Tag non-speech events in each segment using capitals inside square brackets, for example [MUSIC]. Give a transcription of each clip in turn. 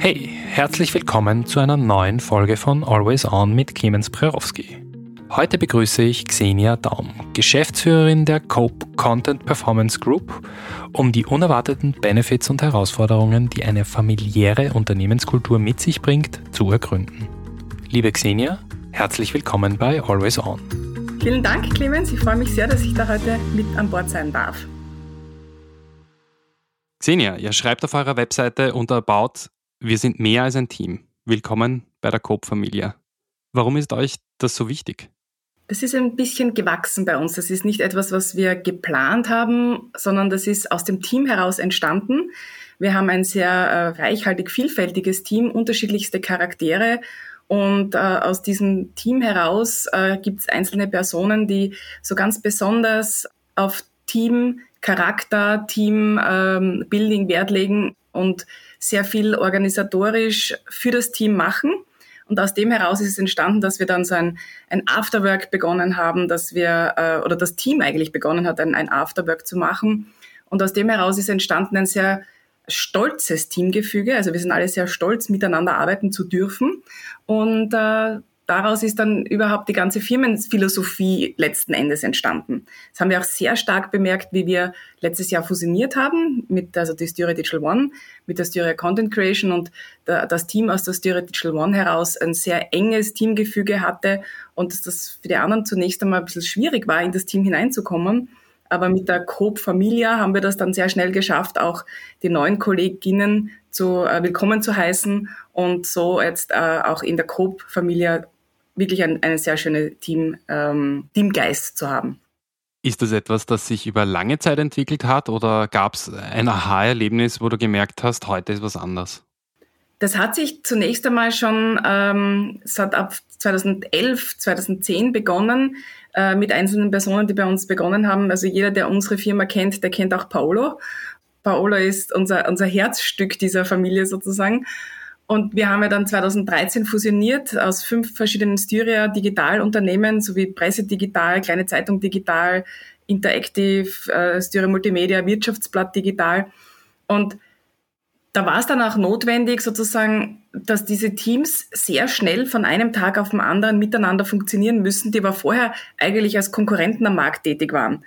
Hey, herzlich willkommen zu einer neuen Folge von Always On mit Clemens Prerowski. Heute begrüße ich Xenia Daum, Geschäftsführerin der Cope Content Performance Group, um die unerwarteten Benefits und Herausforderungen, die eine familiäre Unternehmenskultur mit sich bringt, zu ergründen. Liebe Xenia, herzlich willkommen bei Always On. Vielen Dank, Clemens. Ich freue mich sehr, dass ich da heute mit an Bord sein darf. Xenia, ihr schreibt auf eurer Webseite unter About, wir sind mehr als ein Team. Willkommen bei der Coop-Familie. Warum ist euch das so wichtig? Das ist ein bisschen gewachsen bei uns. Das ist nicht etwas, was wir geplant haben, sondern das ist aus dem Team heraus entstanden. Wir haben ein sehr äh, reichhaltig vielfältiges Team, unterschiedlichste Charaktere und äh, aus diesem Team heraus äh, gibt es einzelne Personen, die so ganz besonders auf Team Charakter, Team ähm, Building Wert legen und sehr viel organisatorisch für das Team machen. Und aus dem heraus ist es entstanden, dass wir dann so ein, ein Afterwork begonnen haben, dass wir, äh, oder das Team eigentlich begonnen hat, ein, ein Afterwork zu machen. Und aus dem heraus ist entstanden ein sehr stolzes Teamgefüge. Also wir sind alle sehr stolz, miteinander arbeiten zu dürfen. Und äh, daraus ist dann überhaupt die ganze Firmenphilosophie letzten Endes entstanden. Das haben wir auch sehr stark bemerkt, wie wir letztes Jahr fusioniert haben mit also die Styria Digital One, mit der Styria Content Creation und das Team aus der Styria Digital One heraus ein sehr enges Teamgefüge hatte und dass das für die anderen zunächst einmal ein bisschen schwierig war, in das Team hineinzukommen. Aber mit der Coop Familia haben wir das dann sehr schnell geschafft, auch die neuen Kolleginnen zu äh, willkommen zu heißen und so jetzt äh, auch in der Coop Familia wirklich ein, eine sehr schöne Team, ähm, Teamgeist zu haben. Ist das etwas, das sich über lange Zeit entwickelt hat oder gab es ein Aha-Erlebnis, wo du gemerkt hast, heute ist was anders? Das hat sich zunächst einmal schon, ähm, es hat ab 2011, 2010 begonnen äh, mit einzelnen Personen, die bei uns begonnen haben. Also jeder, der unsere Firma kennt, der kennt auch Paolo. Paolo ist unser, unser Herzstück dieser Familie sozusagen. Und wir haben ja dann 2013 fusioniert aus fünf verschiedenen Styria Digitalunternehmen sowie Presse Digital, Kleine Zeitung Digital, Interactive, äh, Styria Multimedia, Wirtschaftsblatt Digital. Und da war es dann auch notwendig, sozusagen, dass diese Teams sehr schnell von einem Tag auf den anderen miteinander funktionieren müssen, die aber vorher eigentlich als Konkurrenten am Markt tätig waren.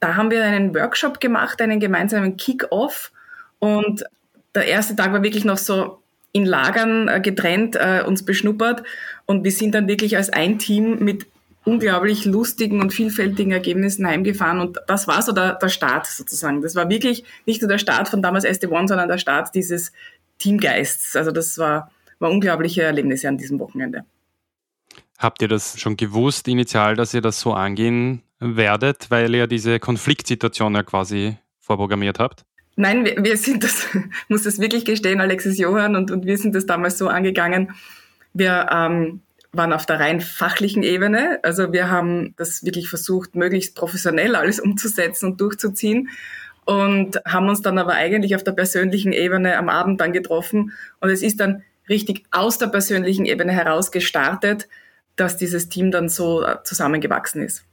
Da haben wir einen Workshop gemacht, einen gemeinsamen Kick-Off. Und der erste Tag war wirklich noch so, in Lagern äh, getrennt äh, uns beschnuppert und wir sind dann wirklich als ein Team mit unglaublich lustigen und vielfältigen Ergebnissen heimgefahren und das war so der, der Start sozusagen. Das war wirklich nicht nur der Start von damals SD1, sondern der Start dieses Teamgeists. Also das war, war unglaubliche Erlebnisse an diesem Wochenende. Habt ihr das schon gewusst initial, dass ihr das so angehen werdet, weil ihr diese Konfliktsituation ja quasi vorprogrammiert habt? Nein, wir, wir sind das, [LAUGHS] muss das wirklich gestehen, Alexis Johann und, und wir sind das damals so angegangen. Wir ähm, waren auf der rein fachlichen Ebene. Also wir haben das wirklich versucht, möglichst professionell alles umzusetzen und durchzuziehen und haben uns dann aber eigentlich auf der persönlichen Ebene am Abend dann getroffen und es ist dann richtig aus der persönlichen Ebene heraus gestartet, dass dieses Team dann so äh, zusammengewachsen ist.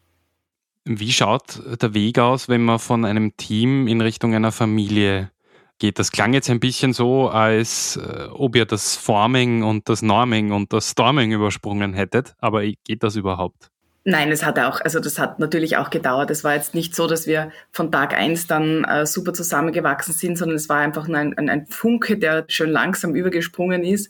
Wie schaut der Weg aus, wenn man von einem Team in Richtung einer Familie geht? Das klang jetzt ein bisschen so, als äh, ob ihr das Forming und das Norming und das Storming übersprungen hättet, aber geht das überhaupt? Nein, es hat auch, also das hat natürlich auch gedauert. Es war jetzt nicht so, dass wir von Tag eins dann äh, super zusammengewachsen sind, sondern es war einfach nur ein, ein, ein Funke, der schön langsam übergesprungen ist.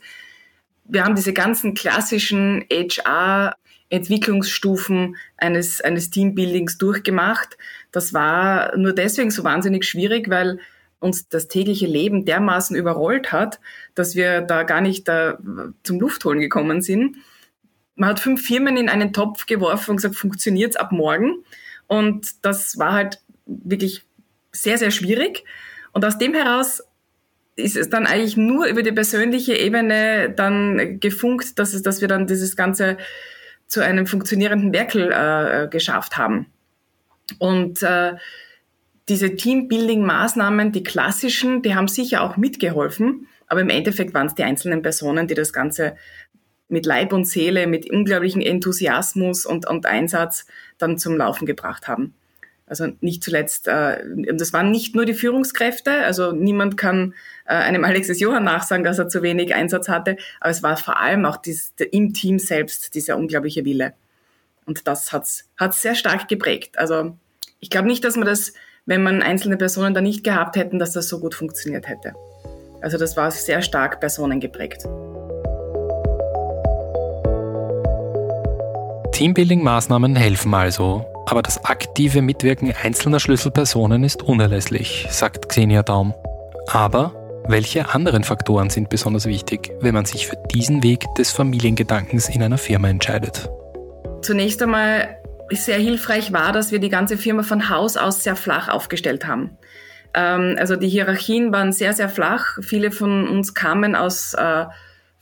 Wir haben diese ganzen klassischen HR Entwicklungsstufen eines, eines Teambuildings durchgemacht. Das war nur deswegen so wahnsinnig schwierig, weil uns das tägliche Leben dermaßen überrollt hat, dass wir da gar nicht da zum Luftholen gekommen sind. Man hat fünf Firmen in einen Topf geworfen und gesagt, funktioniert's ab morgen? Und das war halt wirklich sehr, sehr schwierig. Und aus dem heraus ist es dann eigentlich nur über die persönliche Ebene dann gefunkt, dass, es, dass wir dann dieses ganze zu einem funktionierenden Werkel äh, äh, geschafft haben. Und äh, diese Teambuilding-Maßnahmen, die klassischen, die haben sicher auch mitgeholfen, aber im Endeffekt waren es die einzelnen Personen, die das Ganze mit Leib und Seele, mit unglaublichem Enthusiasmus und, und Einsatz dann zum Laufen gebracht haben. Also nicht zuletzt, äh, das waren nicht nur die Führungskräfte, also niemand kann äh, einem Alexis Johann nachsagen, dass er zu wenig Einsatz hatte, aber es war vor allem auch dies, im Team selbst dieser unglaubliche Wille. Und das hat's hat's sehr stark geprägt. Also ich glaube nicht, dass man das, wenn man einzelne Personen da nicht gehabt hätten, dass das so gut funktioniert hätte. Also das war sehr stark personengeprägt. Teambuilding-Maßnahmen helfen also, aber das aktive Mitwirken einzelner Schlüsselpersonen ist unerlässlich, sagt Xenia Daum. Aber welche anderen Faktoren sind besonders wichtig, wenn man sich für diesen Weg des Familiengedankens in einer Firma entscheidet? Zunächst einmal sehr hilfreich war, dass wir die ganze Firma von Haus aus sehr flach aufgestellt haben. Ähm, also die Hierarchien waren sehr, sehr flach. Viele von uns kamen aus äh,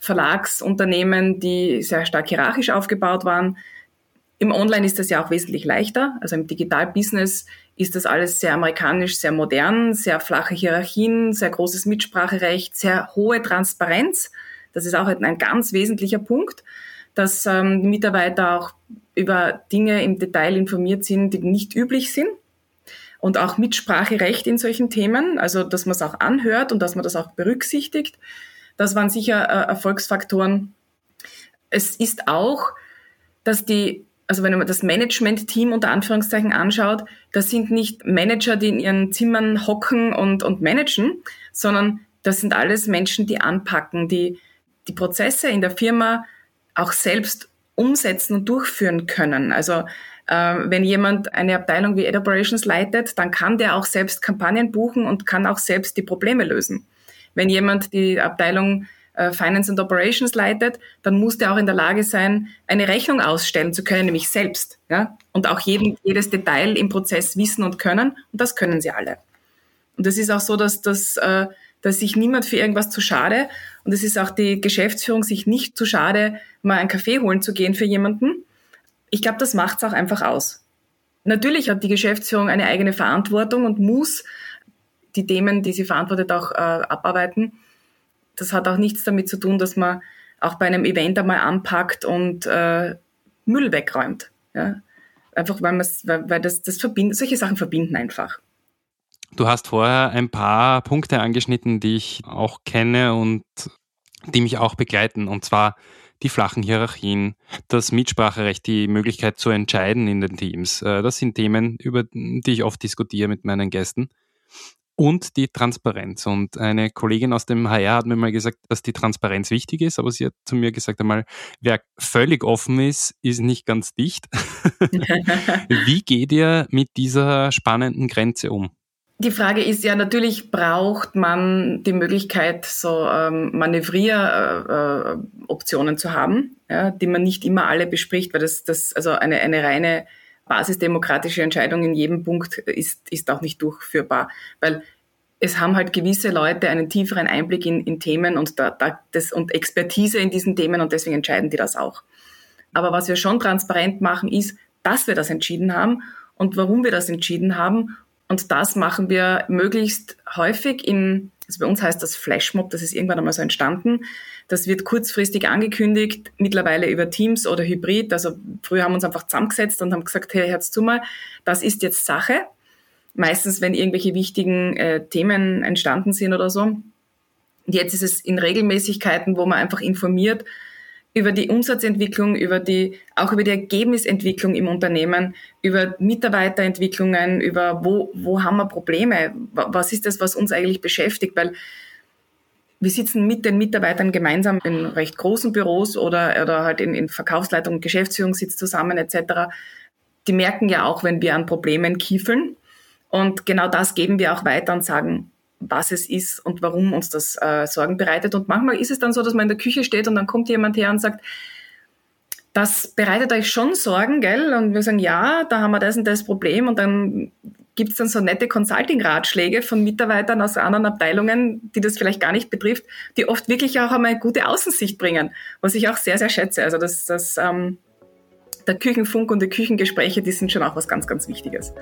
Verlagsunternehmen, die sehr stark hierarchisch aufgebaut waren. Im Online ist das ja auch wesentlich leichter. Also im Digital-Business ist das alles sehr amerikanisch, sehr modern, sehr flache Hierarchien, sehr großes Mitspracherecht, sehr hohe Transparenz. Das ist auch ein ganz wesentlicher Punkt, dass ähm, Mitarbeiter auch über Dinge im Detail informiert sind, die nicht üblich sind. Und auch Mitspracherecht in solchen Themen, also dass man es auch anhört und dass man das auch berücksichtigt. Das waren sicher äh, Erfolgsfaktoren. Es ist auch, dass die also wenn man das Management-Team unter Anführungszeichen anschaut, das sind nicht Manager, die in ihren Zimmern hocken und, und managen, sondern das sind alles Menschen, die anpacken, die die Prozesse in der Firma auch selbst umsetzen und durchführen können. Also äh, wenn jemand eine Abteilung wie Ad Operations leitet, dann kann der auch selbst Kampagnen buchen und kann auch selbst die Probleme lösen. Wenn jemand die Abteilung Finance and Operations leitet, dann muss der auch in der Lage sein, eine Rechnung ausstellen zu können, nämlich selbst. Ja? Und auch jeden, jedes Detail im Prozess wissen und können. Und das können sie alle. Und es ist auch so, dass, dass, äh, dass sich niemand für irgendwas zu schade und es ist auch die Geschäftsführung sich nicht zu schade, mal einen Kaffee holen zu gehen für jemanden. Ich glaube, das macht es auch einfach aus. Natürlich hat die Geschäftsführung eine eigene Verantwortung und muss die Themen, die sie verantwortet, auch äh, abarbeiten das hat auch nichts damit zu tun, dass man auch bei einem Event einmal anpackt und äh, Müll wegräumt. Ja? Einfach weil, weil, weil das, das verbindet, solche Sachen verbinden einfach. Du hast vorher ein paar Punkte angeschnitten, die ich auch kenne und die mich auch begleiten. Und zwar die flachen Hierarchien, das Mitspracherecht, die Möglichkeit zu entscheiden in den Teams. Äh, das sind Themen, über die ich oft diskutiere mit meinen Gästen und die Transparenz. Und eine Kollegin aus dem HR hat mir mal gesagt, dass die Transparenz wichtig ist, aber sie hat zu mir gesagt einmal, wer völlig offen ist, ist nicht ganz dicht. [LAUGHS] Wie geht ihr mit dieser spannenden Grenze um? Die Frage ist ja, natürlich braucht man die Möglichkeit, so ähm, Manövrieroptionen äh, zu haben, ja, die man nicht immer alle bespricht, weil das, das also eine, eine reine basisdemokratische Entscheidung in jedem Punkt ist, ist auch nicht durchführbar, weil es haben halt gewisse Leute einen tieferen Einblick in, in Themen und, da, da, das, und Expertise in diesen Themen und deswegen entscheiden die das auch. Aber was wir schon transparent machen, ist, dass wir das entschieden haben und warum wir das entschieden haben. Und das machen wir möglichst häufig in, also bei uns heißt das Flashmob, das ist irgendwann einmal so entstanden. Das wird kurzfristig angekündigt, mittlerweile über Teams oder Hybrid. Also früher haben wir uns einfach zusammengesetzt und haben gesagt, hey, Herz zu mal, das ist jetzt Sache. Meistens, wenn irgendwelche wichtigen äh, Themen entstanden sind oder so. Und jetzt ist es in Regelmäßigkeiten, wo man einfach informiert über die Umsatzentwicklung, über die, auch über die Ergebnisentwicklung im Unternehmen, über Mitarbeiterentwicklungen, über wo, wo haben wir Probleme, was ist das, was uns eigentlich beschäftigt, weil wir sitzen mit den Mitarbeitern gemeinsam in recht großen Büros oder, oder halt in, in Verkaufsleitung Geschäftsführung sitzt zusammen etc. Die merken ja auch, wenn wir an Problemen kiefeln. Und genau das geben wir auch weiter und sagen, was es ist und warum uns das äh, Sorgen bereitet. Und manchmal ist es dann so, dass man in der Küche steht und dann kommt jemand her und sagt, das bereitet euch schon Sorgen, gell? Und wir sagen, ja, da haben wir das und das Problem. Und dann gibt es dann so nette Consulting-Ratschläge von Mitarbeitern aus anderen Abteilungen, die das vielleicht gar nicht betrifft, die oft wirklich auch einmal gute Außensicht bringen, was ich auch sehr, sehr schätze. Also das, das, ähm, der Küchenfunk und die Küchengespräche, die sind schon auch was ganz, ganz Wichtiges.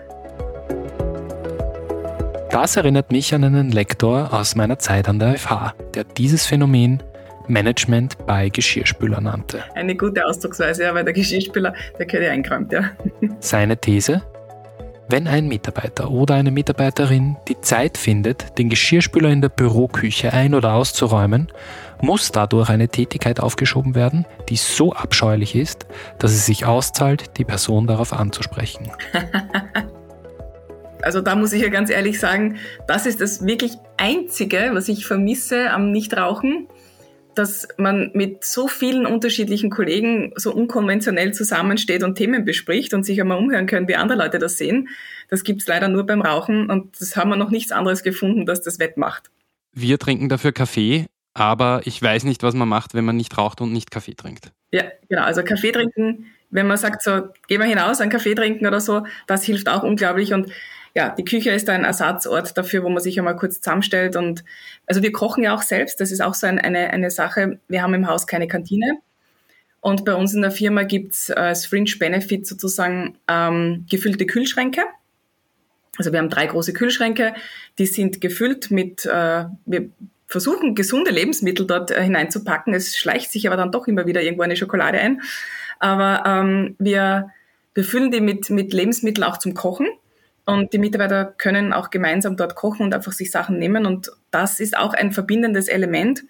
Das erinnert mich an einen Lektor aus meiner Zeit an der FH, der dieses Phänomen Management bei Geschirrspüler nannte. Eine gute Ausdrucksweise, ja, weil der Geschirrspüler, der gehört ja eingeräumt, ja. [LAUGHS] Seine These? Wenn ein Mitarbeiter oder eine Mitarbeiterin die Zeit findet, den Geschirrspüler in der Büroküche ein- oder auszuräumen, muss dadurch eine Tätigkeit aufgeschoben werden, die so abscheulich ist, dass es sich auszahlt, die Person darauf anzusprechen. [LAUGHS] Also da muss ich ja ganz ehrlich sagen, das ist das wirklich Einzige, was ich vermisse am Nichtrauchen dass man mit so vielen unterschiedlichen Kollegen so unkonventionell zusammensteht und Themen bespricht und sich einmal umhören können, wie andere Leute das sehen. Das gibt's leider nur beim Rauchen und das haben wir noch nichts anderes gefunden, dass das wettmacht. Wir trinken dafür Kaffee, aber ich weiß nicht, was man macht, wenn man nicht raucht und nicht Kaffee trinkt. Ja, genau. Also Kaffee trinken, wenn man sagt, so, geh mal hinaus, einen Kaffee trinken oder so, das hilft auch unglaublich und ja, die Küche ist ein Ersatzort dafür, wo man sich einmal kurz zusammenstellt. Und also wir kochen ja auch selbst. Das ist auch so ein, eine, eine Sache. Wir haben im Haus keine Kantine. Und bei uns in der Firma gibt's äh, als Fringe Benefit sozusagen ähm, gefüllte Kühlschränke. Also wir haben drei große Kühlschränke, die sind gefüllt mit, äh, wir versuchen gesunde Lebensmittel dort äh, hineinzupacken. Es schleicht sich aber dann doch immer wieder irgendwo eine Schokolade ein. Aber ähm, wir, wir füllen die mit, mit Lebensmitteln auch zum Kochen. Und die Mitarbeiter können auch gemeinsam dort kochen und einfach sich Sachen nehmen. Und das ist auch ein verbindendes Element.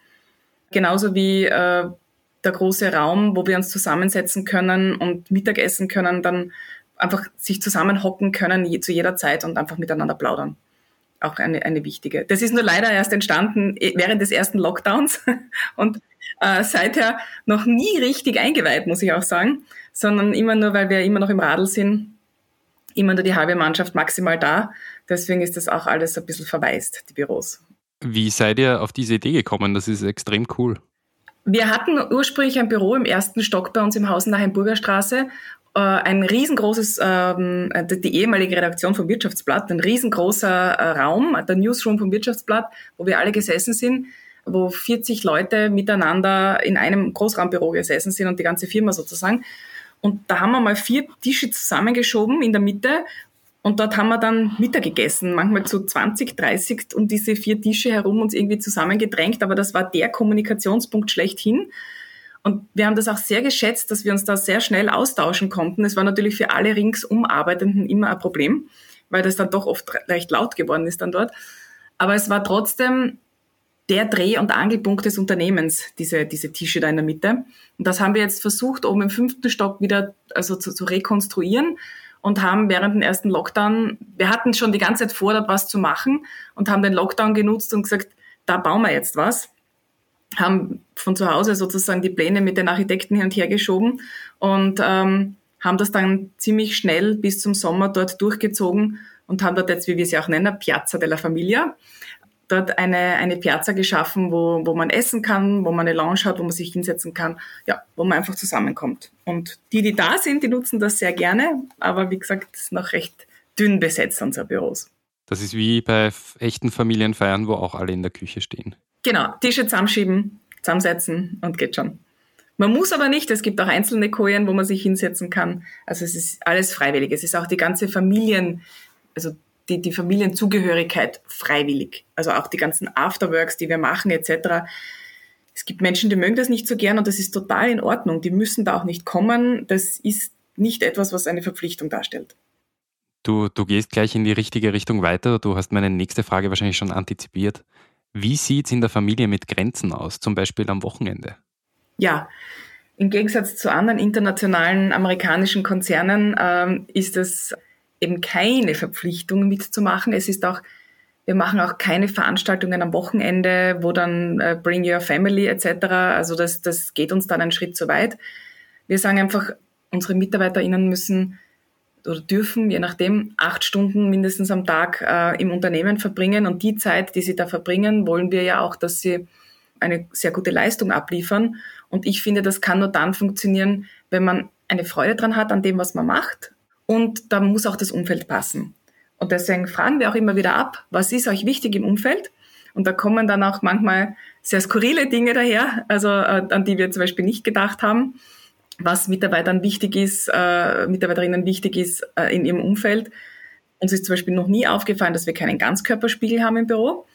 Genauso wie äh, der große Raum, wo wir uns zusammensetzen können und Mittagessen können, dann einfach sich zusammenhocken können je, zu jeder Zeit und einfach miteinander plaudern. Auch eine, eine wichtige. Das ist nur leider erst entstanden eh, während des ersten Lockdowns [LAUGHS] und äh, seither noch nie richtig eingeweiht, muss ich auch sagen, sondern immer nur, weil wir immer noch im Radl sind immer nur die halbe Mannschaft maximal da. Deswegen ist das auch alles ein bisschen verwaist, die Büros. Wie seid ihr auf diese Idee gekommen? Das ist extrem cool. Wir hatten ursprünglich ein Büro im ersten Stock bei uns im Haus in der Heimburger Straße. Äh, ein riesengroßes, ähm, die ehemalige Redaktion vom Wirtschaftsblatt, ein riesengroßer äh, Raum, der Newsroom vom Wirtschaftsblatt, wo wir alle gesessen sind, wo 40 Leute miteinander in einem Großraumbüro gesessen sind und die ganze Firma sozusagen. Und da haben wir mal vier Tische zusammengeschoben in der Mitte und dort haben wir dann Mittag gegessen, manchmal zu 20, 30 um diese vier Tische herum uns irgendwie zusammengedrängt, aber das war der Kommunikationspunkt schlechthin. Und wir haben das auch sehr geschätzt, dass wir uns da sehr schnell austauschen konnten. Es war natürlich für alle ringsum Arbeitenden immer ein Problem, weil das dann doch oft recht laut geworden ist dann dort. Aber es war trotzdem der Dreh- und Angelpunkt des Unternehmens, diese, diese Tische da in der Mitte. Und das haben wir jetzt versucht, oben im fünften Stock wieder also zu, zu rekonstruieren und haben während dem ersten Lockdown, wir hatten schon die ganze Zeit vor, dort was zu machen und haben den Lockdown genutzt und gesagt, da bauen wir jetzt was. Haben von zu Hause sozusagen die Pläne mit den Architekten hin und her geschoben und ähm, haben das dann ziemlich schnell bis zum Sommer dort durchgezogen und haben dort jetzt, wie wir sie auch nennen, Piazza della Familia dort eine, eine Piazza geschaffen, wo, wo man essen kann, wo man eine Lounge hat, wo man sich hinsetzen kann, ja, wo man einfach zusammenkommt. Und die, die da sind, die nutzen das sehr gerne, aber wie gesagt, es ist noch recht dünn besetzt, unsere Büros. Das ist wie bei echten Familienfeiern, wo auch alle in der Küche stehen. Genau, Tische zusammenschieben, zusammensetzen und geht schon. Man muss aber nicht, es gibt auch einzelne Kojen, wo man sich hinsetzen kann. Also es ist alles freiwillig. Es ist auch die ganze Familien, also die, die Familienzugehörigkeit freiwillig. Also auch die ganzen Afterworks, die wir machen etc. Es gibt Menschen, die mögen das nicht so gern und das ist total in Ordnung. Die müssen da auch nicht kommen. Das ist nicht etwas, was eine Verpflichtung darstellt. Du, du gehst gleich in die richtige Richtung weiter. Du hast meine nächste Frage wahrscheinlich schon antizipiert. Wie sieht es in der Familie mit Grenzen aus, zum Beispiel am Wochenende? Ja, im Gegensatz zu anderen internationalen amerikanischen Konzernen ähm, ist es eben keine Verpflichtung mitzumachen. Es ist auch, wir machen auch keine Veranstaltungen am Wochenende, wo dann äh, Bring Your Family etc. Also das, das geht uns dann einen Schritt zu weit. Wir sagen einfach, unsere MitarbeiterInnen müssen oder dürfen, je nachdem, acht Stunden mindestens am Tag äh, im Unternehmen verbringen. Und die Zeit, die sie da verbringen, wollen wir ja auch, dass sie eine sehr gute Leistung abliefern. Und ich finde, das kann nur dann funktionieren, wenn man eine Freude dran hat an dem, was man macht und da muss auch das Umfeld passen. Und deswegen fragen wir auch immer wieder ab, was ist euch wichtig im Umfeld? Und da kommen dann auch manchmal sehr skurrile Dinge daher, also äh, an die wir zum Beispiel nicht gedacht haben, was Mitarbeitern wichtig ist, äh, Mitarbeiterinnen wichtig ist äh, in ihrem Umfeld. Uns ist zum Beispiel noch nie aufgefallen, dass wir keinen Ganzkörperspiegel haben im Büro.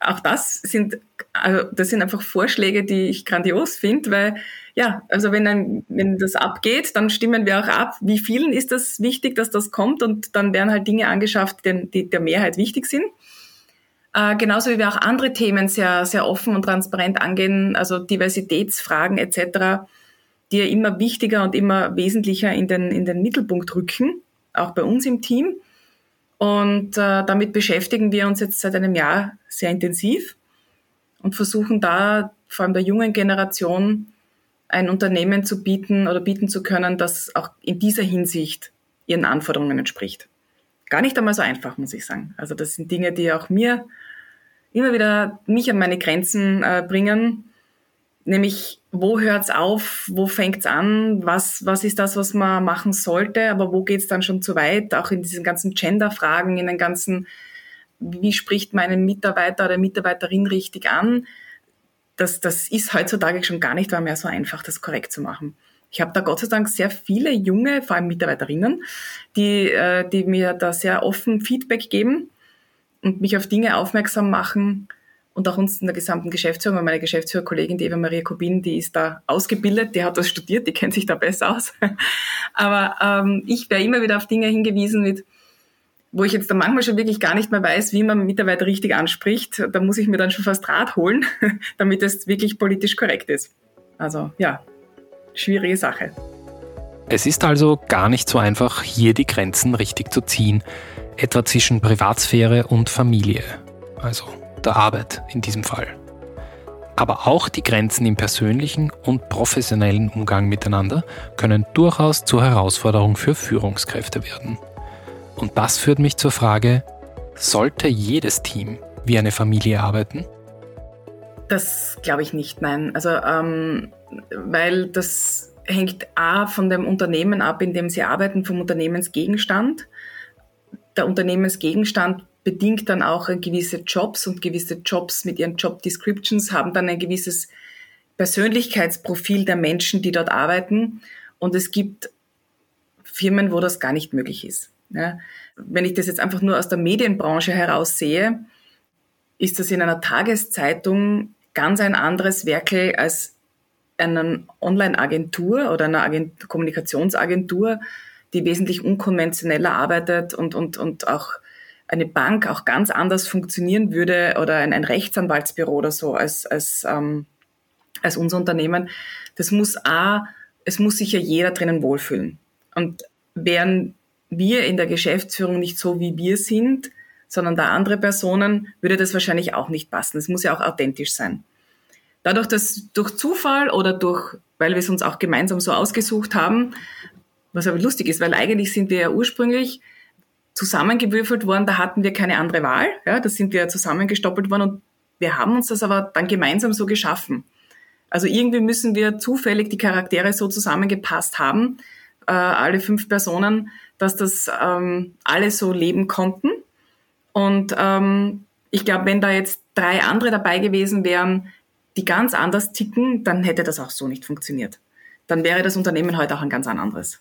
Auch das sind, also das sind einfach Vorschläge, die ich grandios finde, weil ja, also wenn, ein, wenn das abgeht, dann stimmen wir auch ab, wie vielen ist das wichtig, dass das kommt und dann werden halt Dinge angeschafft, die, die der Mehrheit wichtig sind. Äh, genauso wie wir auch andere Themen sehr, sehr offen und transparent angehen, also Diversitätsfragen etc., die ja immer wichtiger und immer wesentlicher in den, in den Mittelpunkt rücken, auch bei uns im Team. Und äh, damit beschäftigen wir uns jetzt seit einem Jahr sehr intensiv und versuchen da vor allem der jungen Generation ein Unternehmen zu bieten oder bieten zu können, das auch in dieser Hinsicht ihren Anforderungen entspricht. Gar nicht einmal so einfach, muss ich sagen. Also das sind Dinge, die auch mir immer wieder mich an meine Grenzen äh, bringen Nämlich, wo hört's auf, wo fängt's an, was, was ist das, was man machen sollte, aber wo geht's dann schon zu weit, auch in diesen ganzen Gender-Fragen, in den ganzen, wie spricht man einen Mitarbeiter oder Mitarbeiterin richtig an, das, das ist heutzutage schon gar nicht mehr so einfach, das korrekt zu machen. Ich habe da Gott sei Dank sehr viele junge, vor allem Mitarbeiterinnen, die, äh, die mir da sehr offen Feedback geben und mich auf Dinge aufmerksam machen, und auch uns in der gesamten Geschäftsführung, meine Geschäftsführerkollegin, die Eva Maria Kubin, die ist da ausgebildet, die hat das studiert, die kennt sich da besser aus. [LAUGHS] Aber ähm, ich wäre immer wieder auf Dinge hingewiesen, mit, wo ich jetzt dann manchmal schon wirklich gar nicht mehr weiß, wie man Mitarbeiter richtig anspricht. Da muss ich mir dann schon fast Rat holen, [LAUGHS] damit es wirklich politisch korrekt ist. Also ja, schwierige Sache. Es ist also gar nicht so einfach, hier die Grenzen richtig zu ziehen, etwa zwischen Privatsphäre und Familie. Also der Arbeit in diesem Fall. Aber auch die Grenzen im persönlichen und professionellen Umgang miteinander können durchaus zur Herausforderung für Führungskräfte werden. Und das führt mich zur Frage, sollte jedes Team wie eine Familie arbeiten? Das glaube ich nicht, nein. Also, ähm, weil das hängt A von dem Unternehmen ab, in dem Sie arbeiten, vom Unternehmensgegenstand. Der Unternehmensgegenstand bedingt dann auch gewisse Jobs und gewisse Jobs mit ihren Job Descriptions haben dann ein gewisses Persönlichkeitsprofil der Menschen, die dort arbeiten. Und es gibt Firmen, wo das gar nicht möglich ist. Ja. Wenn ich das jetzt einfach nur aus der Medienbranche heraus sehe, ist das in einer Tageszeitung ganz ein anderes Werkel als einer Online-Agentur oder einer Agent Kommunikationsagentur, die wesentlich unkonventioneller arbeitet und, und, und auch eine Bank auch ganz anders funktionieren würde oder ein, ein Rechtsanwaltsbüro oder so als, als, ähm, als unser Unternehmen, das muss A, es muss sich ja jeder drinnen wohlfühlen. Und wären wir in der Geschäftsführung nicht so, wie wir sind, sondern da andere Personen, würde das wahrscheinlich auch nicht passen. Es muss ja auch authentisch sein. Dadurch, dass durch Zufall oder durch, weil wir es uns auch gemeinsam so ausgesucht haben, was aber lustig ist, weil eigentlich sind wir ja ursprünglich zusammengewürfelt worden, da hatten wir keine andere Wahl. Ja, da sind wir zusammengestoppelt worden und wir haben uns das aber dann gemeinsam so geschaffen. Also irgendwie müssen wir zufällig die Charaktere so zusammengepasst haben, äh, alle fünf Personen, dass das ähm, alle so leben konnten. Und ähm, ich glaube, wenn da jetzt drei andere dabei gewesen wären, die ganz anders ticken, dann hätte das auch so nicht funktioniert. Dann wäre das Unternehmen heute auch ein ganz anderes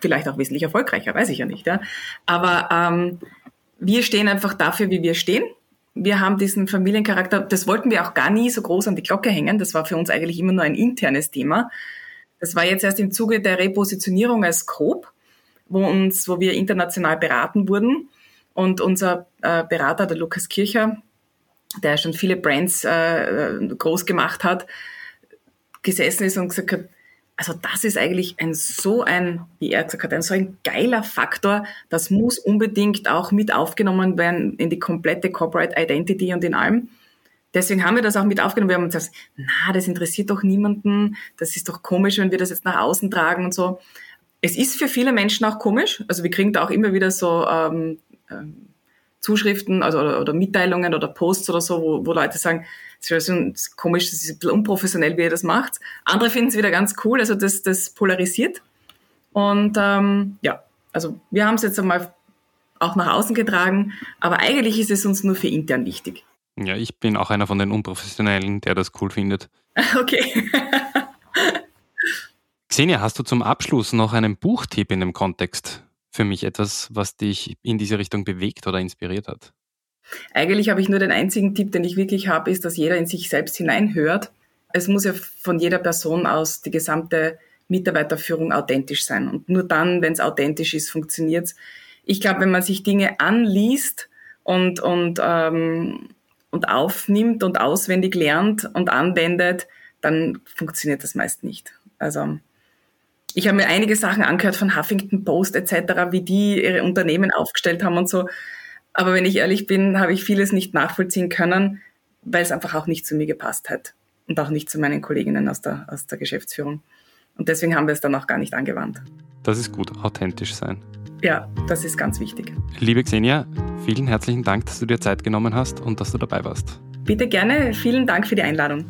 vielleicht auch wesentlich erfolgreicher, weiß ich ja nicht. Ja. Aber ähm, wir stehen einfach dafür, wie wir stehen. Wir haben diesen Familiencharakter, das wollten wir auch gar nie so groß an die Glocke hängen. Das war für uns eigentlich immer nur ein internes Thema. Das war jetzt erst im Zuge der Repositionierung als Coop, wo uns, wo wir international beraten wurden. Und unser äh, Berater, der Lukas Kircher, der schon viele Brands äh, groß gemacht hat, gesessen ist und gesagt hat, also das ist eigentlich ein so ein, wie er gesagt hat, ein so ein geiler Faktor, das muss unbedingt auch mit aufgenommen werden in die komplette Corporate Identity und in allem. Deswegen haben wir das auch mit aufgenommen. Wir haben uns gesagt, na, das interessiert doch niemanden, das ist doch komisch, wenn wir das jetzt nach außen tragen und so. Es ist für viele Menschen auch komisch. Also wir kriegen da auch immer wieder so ähm, ähm, Zuschriften also, oder, oder Mitteilungen oder Posts oder so, wo, wo Leute sagen, es ist schon komisch, das ist ein bisschen unprofessionell, wie ihr das macht. Andere finden es wieder ganz cool, also das, das polarisiert. Und ähm, ja, also wir haben es jetzt einmal auch nach außen getragen, aber eigentlich ist es uns nur für intern wichtig. Ja, ich bin auch einer von den Unprofessionellen, der das cool findet. [LAUGHS] Okay. Xenia, hast du zum Abschluss noch einen Buchtipp in dem Kontext für mich? Etwas, was dich in diese Richtung bewegt oder inspiriert hat? Eigentlich habe ich nur den einzigen Tipp, den ich wirklich habe, ist, dass jeder in sich selbst hineinhört. Es muss ja von jeder Person aus die gesamte Mitarbeiterführung authentisch sein. Und nur dann, wenn es authentisch ist, funktioniert es. Ich glaube, wenn man sich Dinge anliest und, und, ähm, und aufnimmt und auswendig lernt und anwendet, dann funktioniert das meist nicht. Also ich habe mir einige Sachen angehört von Huffington Post etc., wie die ihre Unternehmen aufgestellt haben und so. Aber wenn ich ehrlich bin, habe ich vieles nicht nachvollziehen können, weil es einfach auch nicht zu mir gepasst hat und auch nicht zu meinen Kolleginnen aus der, aus der Geschäftsführung. Und deswegen haben wir es dann auch gar nicht angewandt. Das ist gut, authentisch sein. Ja, das ist ganz wichtig. Liebe Xenia, vielen herzlichen Dank, dass du dir Zeit genommen hast und dass du dabei warst. Bitte gerne, vielen Dank für die Einladung.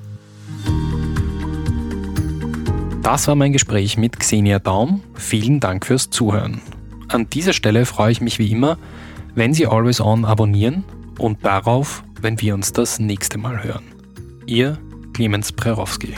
Das war mein Gespräch mit Xenia Daum. Vielen Dank fürs Zuhören. An dieser Stelle freue ich mich wie immer, wenn Sie Always On abonnieren und darauf, wenn wir uns das nächste Mal hören. Ihr Clemens Prerowski.